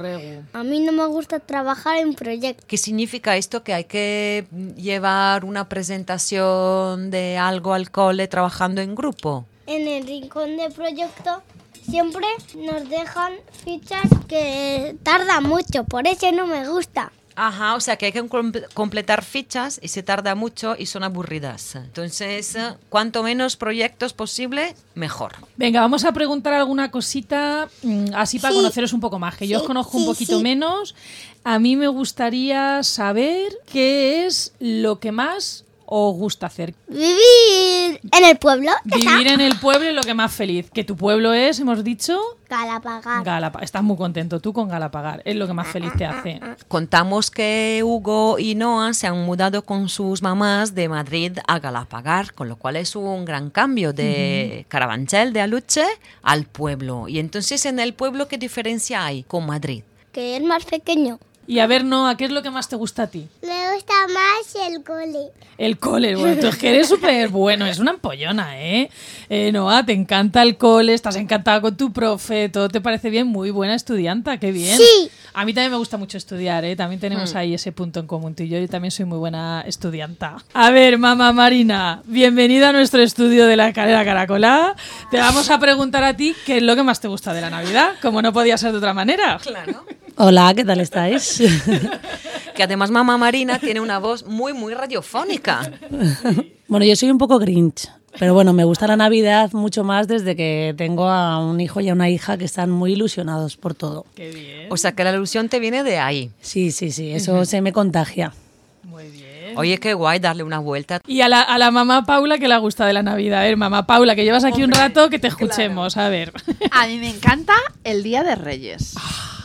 A mí no me gusta trabajar en proyectos. ¿Qué significa esto? Que hay que llevar una presentación de algo al cole trabajando en grupo. En el rincón de proyecto siempre nos dejan fichas que tarda mucho, por eso no me gusta. Ajá, o sea que hay que com- completar fichas y se tarda mucho y son aburridas. Entonces, eh, cuanto menos proyectos posible, mejor. Venga, vamos a preguntar alguna cosita mm, así para Sí. conoceros un poco más, que yo os Sí, conozco un poquito sí. menos. A mí me gustaría saber qué es lo que más os gusta hacer. Vivir en el pueblo. Vivir en el pueblo es lo que más feliz. Que tu pueblo es, hemos dicho, Galapagar. Galapagar. Estás muy contento tú con Galapagar. Es lo que más feliz te hace. Contamos que Hugo y Noah se han mudado con sus mamás de Madrid a Galapagar, con lo cual es un gran cambio de Carabanchel, de Aluche, al pueblo. Y entonces en el pueblo, ¿qué diferencia hay con Madrid? que es más pequeño. Y a ver, Noa, ¿qué es lo que más te gusta a ti? Me gusta más el cole. El cole, bueno, tú es que eres súper bueno, es una ampollona, ¿eh? eh Noa, te encanta el cole, estás encantada con tu profe, todo te parece bien, muy buena estudianta, qué bien. Sí. A mí también me gusta mucho estudiar, ¿eh? También tenemos ahí ese punto en común tú y yo, yo también soy muy buena estudianta. A ver, mamá Marina, bienvenida a nuestro estudio de la carrera Caracolá. Te vamos a preguntar a ti qué es lo que más te gusta de la Navidad, como no podía ser de otra manera. Claro. Hola, ¿qué tal estáis? Que además mamá Marina tiene una voz muy, muy radiofónica. bueno, yo soy un poco grinch, pero bueno, me gusta la Navidad mucho más desde que tengo a un hijo y a una hija que están muy ilusionados por todo. Qué bien, O sea que la ilusión te viene de ahí. Sí, sí, sí, eso se me contagia. muy bien. Oye, qué guay darle una vuelta. Y a la, a la mamá Paula que le gusta de la Navidad. A ver, mamá Paula, que llevas aquí un rato, que te escuchemos. A ver. A mí me encanta el Día de Reyes.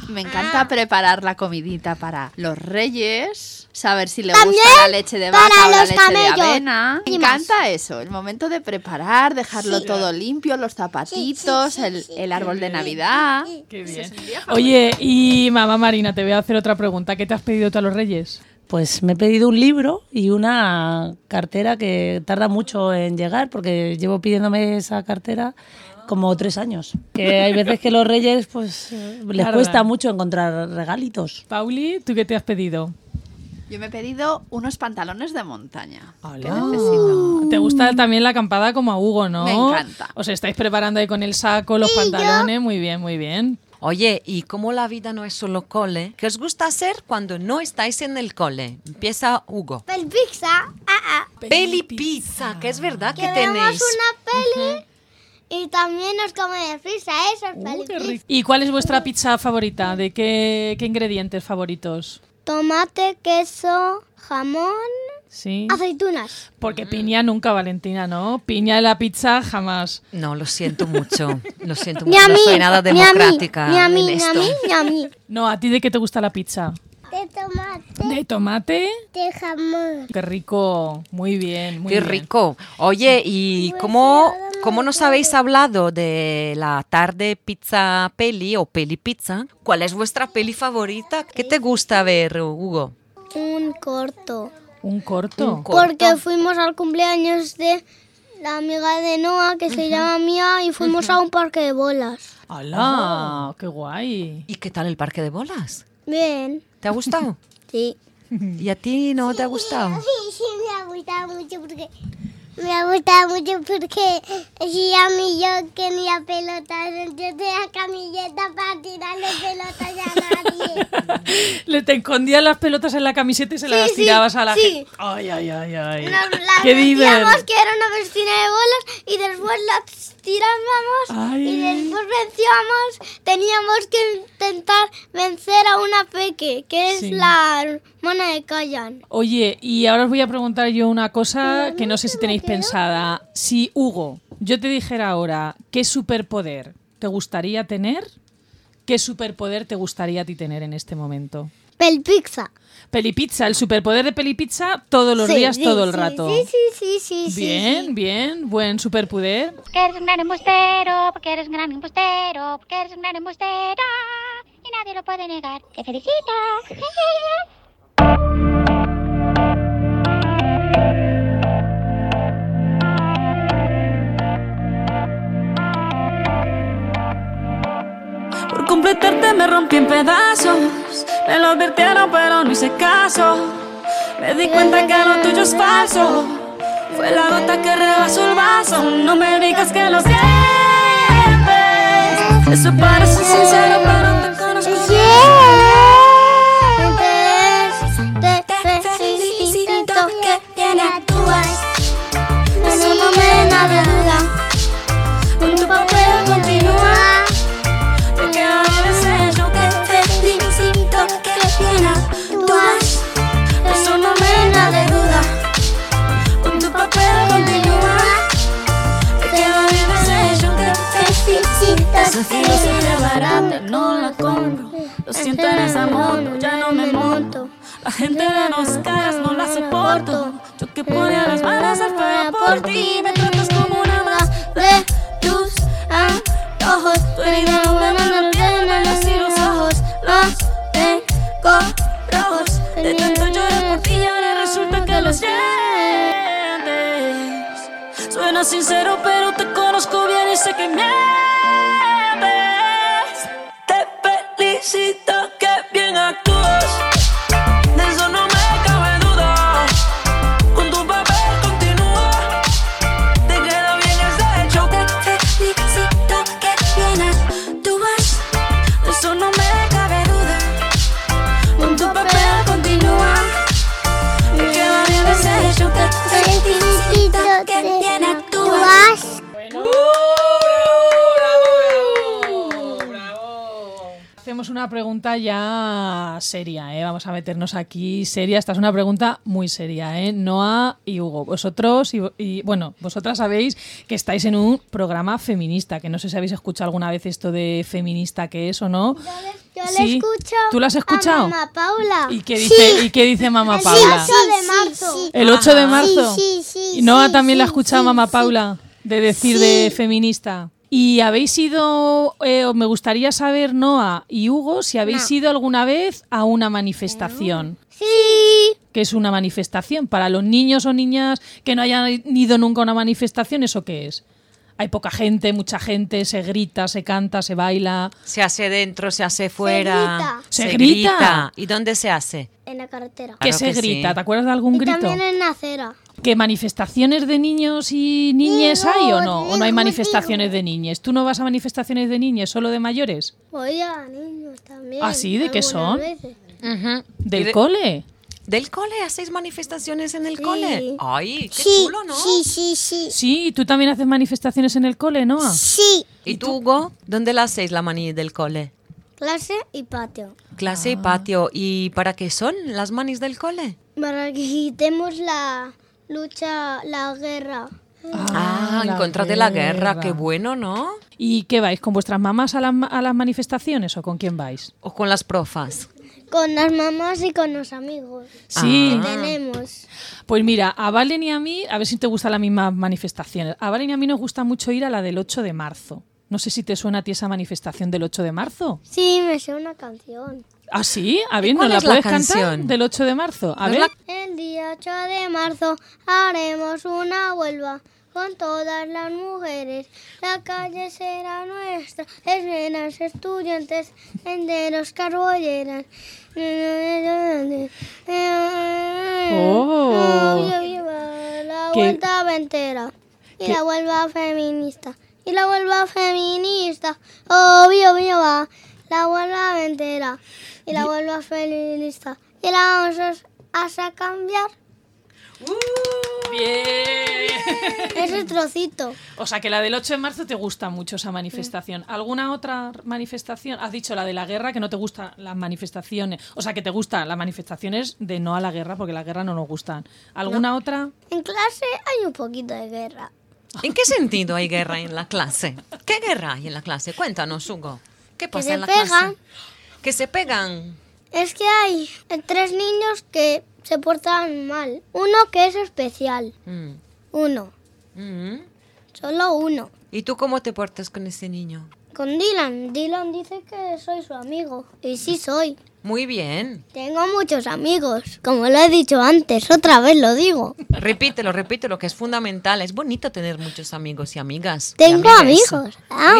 Me encanta preparar la comidita para los Reyes, saber si le También gusta la leche de para vaca o la los leche camellos. de avena. Me encanta eso, el momento de preparar, dejarlo Sí. todo limpio, los zapatitos, Sí, sí, sí, el, árbol de Navidad. Qué bien. Oye, y mamá Marina, te voy a hacer otra pregunta. ¿Qué te has pedido tú a los Reyes? Pues me he pedido un libro y una cartera que tarda mucho en llegar porque llevo pidiéndome esa cartera como tres años. Que hay veces que los reyes pues eh, les cuesta mucho encontrar regalitos. Pauli, ¿tú qué te has pedido? Yo me he pedido unos pantalones de montaña. que necesito. Te gusta también la acampada como a Hugo, ¿no? Me encanta. Os estáis preparando ahí con el saco, los pantalones. Muy bien, muy bien. Oye, y como la vida no es solo cole, ¿qué os gusta hacer cuando no estáis en el cole? Empieza Hugo. Pel pizza. Ah, ah. Peli pizza, que es verdad que Que tenéis. una peli y también nos comemos pizza. Eso es Uh. ¿Y cuál es vuestra pizza favorita? ¿De qué, qué ingredientes favoritos? Tomate, queso, jamón, Sí. aceitunas. Porque piña nunca, Valentina, ¿no? Piña en la pizza jamás. No, lo siento mucho. Lo siento mucho. No soy nada democrática ni a mí, ni a mí, ni a mí. No, ¿a ti de qué te gusta la pizza? De tomate, ¿De tomate? de jamón. Qué rico. Muy bien, muy Qué bien. rico. Oye, ¿y Pues cómo, cómo nos habéis hablado de la tarde pizza peli o peli pizza? ¿Cuál es vuestra peli favorita? ¿Qué te gusta ver, Hugo? Un corto. ¿Un corto? Un corto. Porque fuimos al cumpleaños de la amiga de Noah que se llama Mía y fuimos a un parque de bolas. ¡Hala! ¡Qué guay! ¿Y qué tal el parque de bolas? Bien. ¿Te ha gustado? Sí. ¿Y a ti no te ha gustado? Sí, sí, me ha gustado mucho porque Me gusta mucho porque si a mí yo quería pelotas, yo tenía camiseta para tirarle pelotas a nadie. Le te escondías las pelotas en la camiseta y se las Sí, sí, tirabas a la sí. gente. Ay, ay, ay, ay. Nos las Qué que era una piscina de bolas y después las tirábamos Ay. y después vencíamos. Teníamos que intentar vencer a una peque, que es Sí. la hermana de Callan. Oye, y ahora os voy a preguntar yo una cosa que no sé si tenéis pensada. Si Hugo, yo te dijera ahora, ¿qué superpoder te gustaría tener? ¿Qué superpoder te gustaría a ti tener en este momento? Pelpizza. Pelipizza, el superpoder de Pelipizza todos los Sí, días, sí, todo el sí, rato. Sí, sí, sí, sí. sí, Bien, sí. bien, buen superpoder. Porque eres un gran embustero, porque eres un gran embustero, porque eres un gran embustero. Y nadie lo puede negar. ¡Te felicito! Por completarte me rompí en pedazos. Me lo advirtieron, pero no hice caso. Me di cuenta que lo tuyo es falso. Fue la gota que rebasó el vaso. No me digas que lo sientes. Eso parece sincero, pero no la compro. Lo siento en esa moto, ya no me monto. La gente de dos caras no la soporto. Yo que ponía las manos al fuego por ti. Me tratas como una más de tus antojos. Tu herida no me no tiene así los ojos. Los tengo rojos. De tanto llorar por ti y ahora resulta que lo sientes. Suena sincero, pero te conozco bien y sé que mientes. Felicito una pregunta ya seria, ¿eh? Vamos a meternos aquí seria. Esta es una pregunta muy seria, ¿eh? Noah y Hugo. Vosotros, y, y, bueno, vosotras sabéis que estáis en un programa feminista, que no sé si habéis escuchado alguna vez esto de feminista que es o no. Yo le Sí. escucho ¿Tú lo has escuchado? a mamá Paula. ¿Y qué dice, ¿y qué dice mamá El Paula? 8 de marzo. El 8 de marzo. Sí, sí, sí. ¿Y Noah sí, también la ha escuchado sí, mamá sí. Paula de decir de feminista? ¿Y habéis ido, eh, o me gustaría saber, Noah y Hugo, si habéis No. ido alguna vez a una manifestación? Sí. ¿Qué es una manifestación? Para los niños o niñas que no hayan ido nunca a una manifestación, ¿eso qué es? Hay poca gente, mucha gente, se grita, se canta, se baila. Se hace dentro, se hace fuera. grita. ¿Se grita? ¿Y dónde se hace? En la carretera. ¿Qué Claro se que grita? sí. ¿Te acuerdas de algún Y grito? también en la acera. ¿Qué manifestaciones de niños y niñes Digo, hay o no? ¿O no hay digo, manifestaciones de niñes? ¿Tú no vas a manifestaciones de niñes, solo de mayores? Voy a niños también. ¿Ah, sí? ¿De qué son? veces. ¿Del ¿Y de- cole? ¿Del cole? ¿Hacéis manifestaciones en el Sí. cole? Ay, qué Sí, chulo, ¿no? sí, sí, sí. Sí, ¿tú también haces manifestaciones en el cole, no? Sí. ¿Y tú, Hugo? ¿Dónde la hacéis la mani del cole? Clase y patio. Clase y Ah. patio. ¿Y para qué son las manis del cole? Para que quitemos la lucha, la guerra. Ah, en la contra de la guerra. guerra. Qué bueno, ¿no? ¿Y qué vais? ¿Con vuestras mamás a, la- a las manifestaciones o con quién vais? O con las profas. Con las mamás y con los amigos Sí. que tenemos. Pues mira, a Valen y a mí, a ver si te gustan las mismas manifestaciones. A Valen y a mí nos gusta mucho ir a la del 8 de marzo. No sé si te suena a ti esa manifestación del 8 de marzo. Sí, me sé una canción. ¿Ah, sí? A ver, ¿nos la es la puedes cantar canción? del 8 de marzo? A ¿Nos ver. la- El día 8 de marzo haremos una huelga con todas las mujeres. La calle será nuestra, lesbianas, estudiantes, enteros, carbolleras. Oh. La vuelta ventera. Y la vuelva feminista. Y la vuelva feminista. Obvio, obvio va. La vuelva ventera. Y la vuelva feminista. Y la vamos a, a cambiar. Bien. Ese trocito. O sea que la del 8 de marzo te gusta mucho esa manifestación. ¿Alguna otra manifestación? Has dicho la de la guerra, que no te gustan las manifestaciones. O sea que te gustan las manifestaciones de no a la guerra, porque la guerra no nos gustan. ¿Alguna otra? En clase hay un poquito de guerra. ¿En qué sentido hay guerra en la clase? ¿Qué guerra hay en la clase? Cuéntanos, Hugo. ¿Qué pasa se en la pegan. clase? Que se pegan. Es que hay tres niños que se portan mal. Uno que es especial. Mm. Uno. Mm. Solo uno. ¿Y tú cómo te portas con ese niño? Con Dylan. Dylan dice que soy su amigo. Y sí soy. Muy bien. Tengo muchos amigos. Como lo he dicho antes, otra vez lo digo. Repítelo, repítelo, que es fundamental. Es bonito tener muchos amigos y amigas. Tengo amigos. Ah,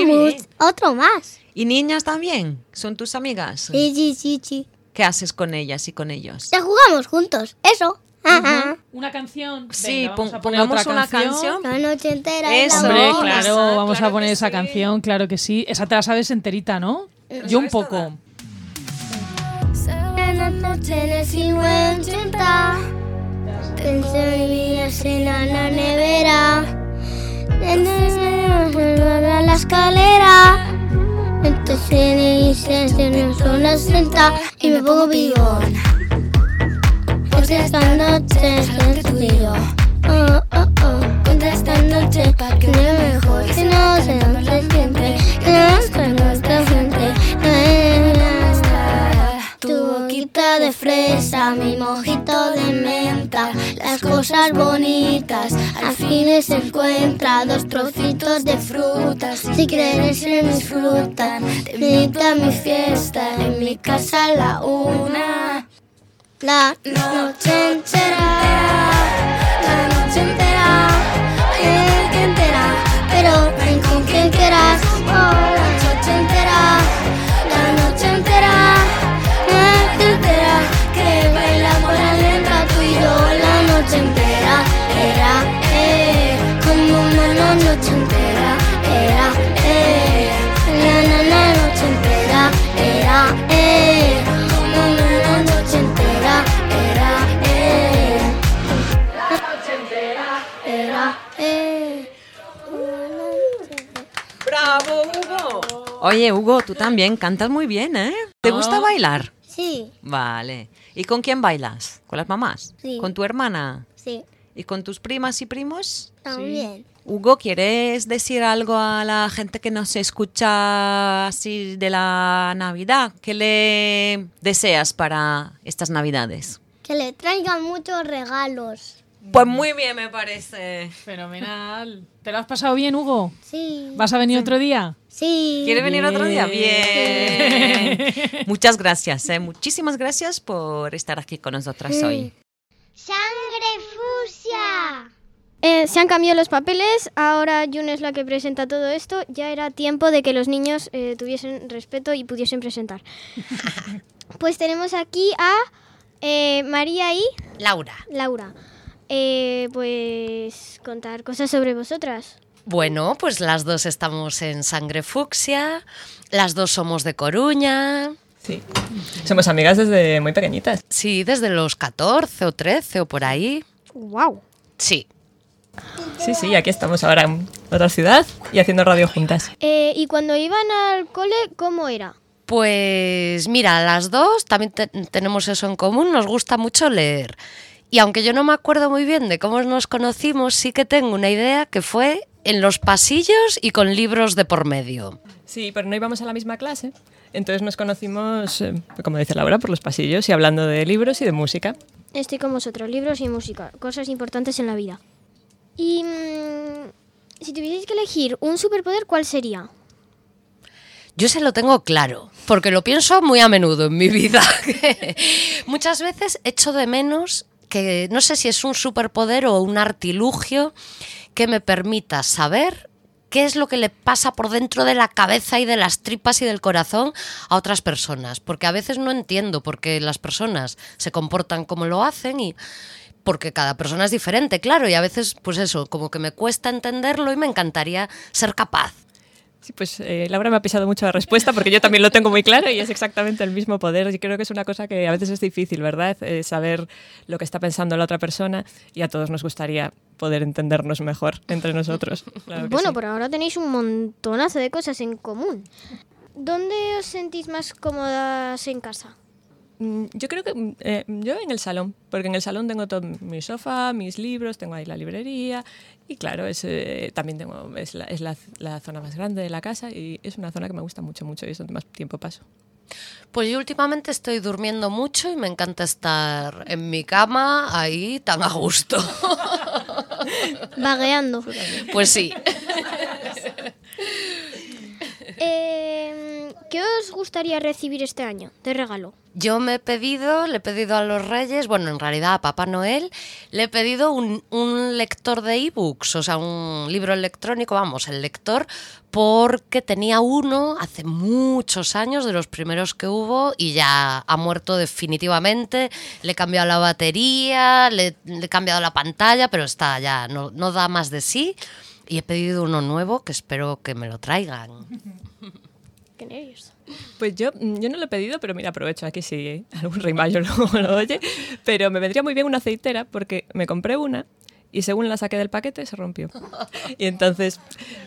otro más. ¿Y niñas también? ¿Son tus amigas? Sí, sí, sí, sí. ¿Qué haces con ellas y con ellos? Ya jugamos juntos. Eso. Ajá. ¿Una canción? Sí, Venga, vamos pon- a poner pongamos otra una canción. La noche entera. Eso. Hombre, claro, vamos claro a poner que esa sí. canción, claro que sí. Esa te la sabes enterita, ¿no? Yo un poco. En la noche en el 50 Pensé mi vida en la nevera a la escalera Entonces dice son las 30 Y me pongo pibón. Porque esta noche es tuyo. Oh, oh, oh. Cuenta esta noche pa' que me mejor. Si no se nos se siente Que nos con nuestra frente tu boquita de fresa, mi mojito de menta, las cosas bonitas al fin se encuentran dos trocitos de fruta. Si quieres se disfrutan, te invito a mi fiesta, en mi casa a la una. La noche entera, la noche entera, el que entera, pero ven con quien quieras. Oh, la noche entera, noche entera. Era, eh, como una la noche entera, era, eh, la, la, la noche entera, era, eh, como una la noche entera, era, eh, la noche entera, era, eh. ¡Bravo, Hugo! Oye, Hugo, tú también cantas muy bien, ¿eh? ¿Te gusta bailar? Sí, Vale. ¿Y con quién bailas? ¿Con las mamás? Sí. ¿Con tu hermana? sí, ¿Y con tus primas y primos? también. Hugo, ¿quieres decir algo a la gente que nos escucha así de la Navidad? ¿Qué le deseas para estas Navidades? Que le traigan muchos regalos. Pues muy bien, me parece. Fenomenal. ¿Te lo has pasado bien, Hugo? Sí. ¿Vas a venir otro día? Sí. ¿Quiere venir otro día? Bien. Muchas gracias, ¿eh? muchísimas gracias por estar aquí con nosotras hoy. ¡Sangre fusia! Eh, se han cambiado los papeles, ahora June es la que presenta todo esto. Ya era tiempo de que los niños eh, tuviesen respeto y pudiesen presentar. pues tenemos aquí a eh, María y Laura. Laura. Eh, pues contar cosas sobre vosotras. Bueno, pues las dos estamos en Sangre Fucsia, las dos somos de Coruña. Sí. Somos amigas desde muy pequeñitas. Sí, desde los 14 o 13 o por ahí. ¡Wow! Sí. Sí, sí, aquí estamos ahora en otra ciudad y haciendo radio juntas. Eh, y cuando iban al cole, ¿cómo era? Pues mira, las dos también te- tenemos eso en común, nos gusta mucho leer. Y aunque yo no me acuerdo muy bien de cómo nos conocimos, sí que tengo una idea que fue en los pasillos y con libros de por medio. Sí, pero no íbamos a la misma clase. Entonces nos conocimos, eh, como dice Laura, por los pasillos y hablando de libros y de música. Estoy con vosotros, libros y música, cosas importantes en la vida. Y mm, si tuvierais que elegir un superpoder, ¿cuál sería? Yo se lo tengo claro, porque lo pienso muy a menudo en mi vida. Muchas veces echo de menos que no sé si es un superpoder o un artilugio que me permita saber qué es lo que le pasa por dentro de la cabeza y de las tripas y del corazón a otras personas, porque a veces no entiendo por qué las personas se comportan como lo hacen y porque cada persona es diferente, claro, y a veces, pues eso, como que me cuesta entenderlo y me encantaría ser capaz. Sí, pues eh, Laura me ha pisado mucho la respuesta porque yo también lo tengo muy claro y es exactamente el mismo poder. Y creo que es una cosa que a veces es difícil, ¿verdad? Eh, saber lo que está pensando la otra persona y a todos nos gustaría poder entendernos mejor entre nosotros. Claro Bueno, sí. por ahora tenéis un montonazo de cosas en común. ¿Dónde os sentís más cómodas en casa? Mm, Yo creo que mm, eh, yo en el salón, porque en el salón tengo todo mi sofá, mis libros, tengo ahí la librería y claro, es, eh, también tengo, es, la, es la- la zona más grande de la casa y es una zona que me gusta mucho, mucho y es donde más tiempo paso. Pues yo últimamente estoy durmiendo mucho y me encanta estar en mi cama ahí tan a gusto. Vagueando. Pues sí. Eh, ¿Qué os gustaría recibir este año de regalo? Yo me he pedido, le he pedido a los Reyes, bueno, en realidad a Papá Noel, le he pedido un, un lector de ebooks, o sea, un libro electrónico, vamos, el lector, porque tenía uno hace muchos años, de los primeros que hubo, y ya ha muerto definitivamente. Le he cambiado la batería, le, le he cambiado la pantalla, pero está ya, no, no da más de sí. Y he pedido uno nuevo que espero que me lo traigan. Qué nervios. Pues yo, mm, yo no lo he pedido, pero mira, aprovecho aquí si algún rey mayo luego lo oye. Pero me vendría muy bien una aceitera porque me compré una y según la saqué del paquete se rompió. Y entonces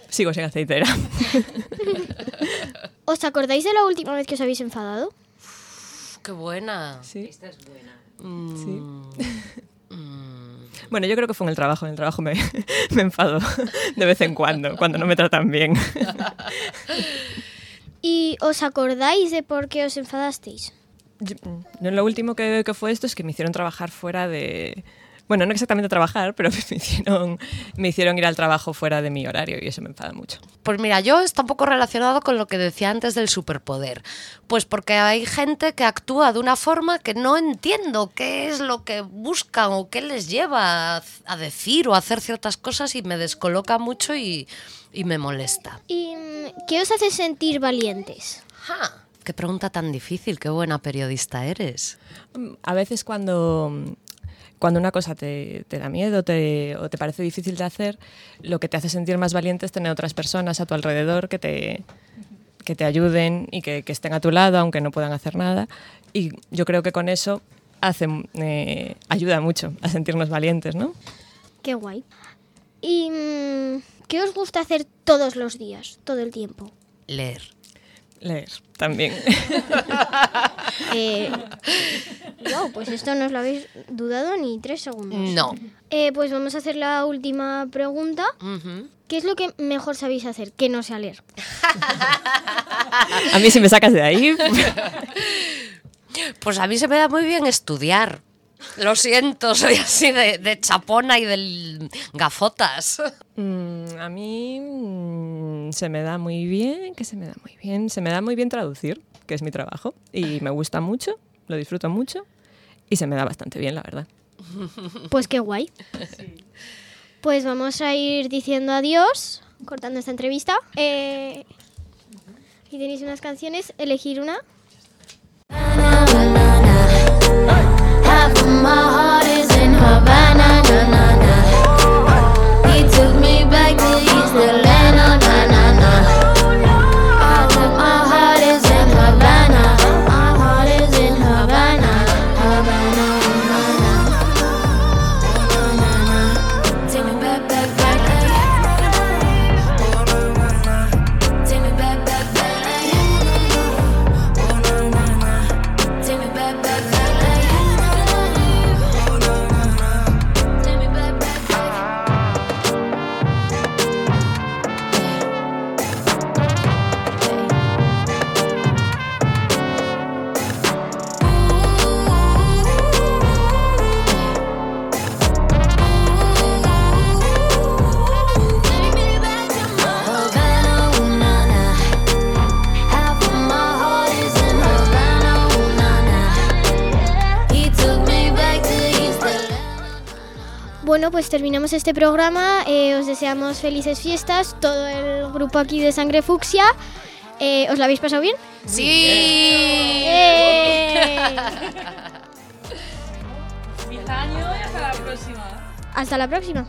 sigo sin aceitera. ¿Os acordáis de la última vez que os habéis enfadado? ¡Qué buena! Sí. Esta es buena. Bueno, yo creo que fue en el trabajo. En el trabajo me, me enfado de vez en cuando, cuando no me tratan bien. ¿Y os acordáis de por qué os enfadasteis? Yo, yo lo último que, que fue esto es que me hicieron trabajar fuera de... Bueno, no exactamente trabajar, pero me hicieron, me hicieron ir al trabajo fuera de mi horario y eso me enfada mucho. Pues mira, yo está un poco relacionado con lo que decía antes del superpoder. Pues porque hay gente que actúa de una forma que no entiendo qué es lo que buscan o qué les lleva a, a decir o a hacer ciertas cosas y me descoloca mucho y, y me molesta. ¿Y mm, qué os hace sentir valientes? Qué pregunta tan difícil, qué buena periodista eres. Mm, A veces cuando, cuando una cosa te, te da miedo te, o te parece difícil de hacer, lo que te hace sentir más valiente es tener otras personas a tu alrededor que te, que te ayuden y que, que estén a tu lado, aunque no puedan hacer nada. Y yo creo que con eso hace, eh, ayuda mucho a sentirnos valientes, ¿no? Qué guay. ¿Y mm, qué os gusta hacer todos los días, todo el tiempo? Leer. Leer también. Eh, wow, pues esto no os lo habéis dudado ni tres segundos. No. Eh, pues vamos a hacer la última pregunta. ¿Qué es lo que mejor sabéis hacer? Que no sea leer. A mí si me sacas de ahí... Pues a mí se me da muy bien estudiar. Lo siento, soy así de, de chapona y del gafotas. Mm, a mí mm, se me da muy bien, que se me da muy bien, se me da muy bien traducir, que es mi trabajo, y me gusta mucho, lo disfruto mucho, y se me da bastante bien, la verdad. Pues qué guay. Pues vamos a ir diciendo adiós, cortando esta entrevista. Eh, y tenéis unas canciones, elegir una. my heart is in her back. Terminamos este programa. Eh, os deseamos felices fiestas, todo el grupo aquí de Sangre Fucsia. Eh, ¿Os lo habéis pasado bien? Sí. ¡Eh! Feliz año y hasta la próxima. Hasta la próxima.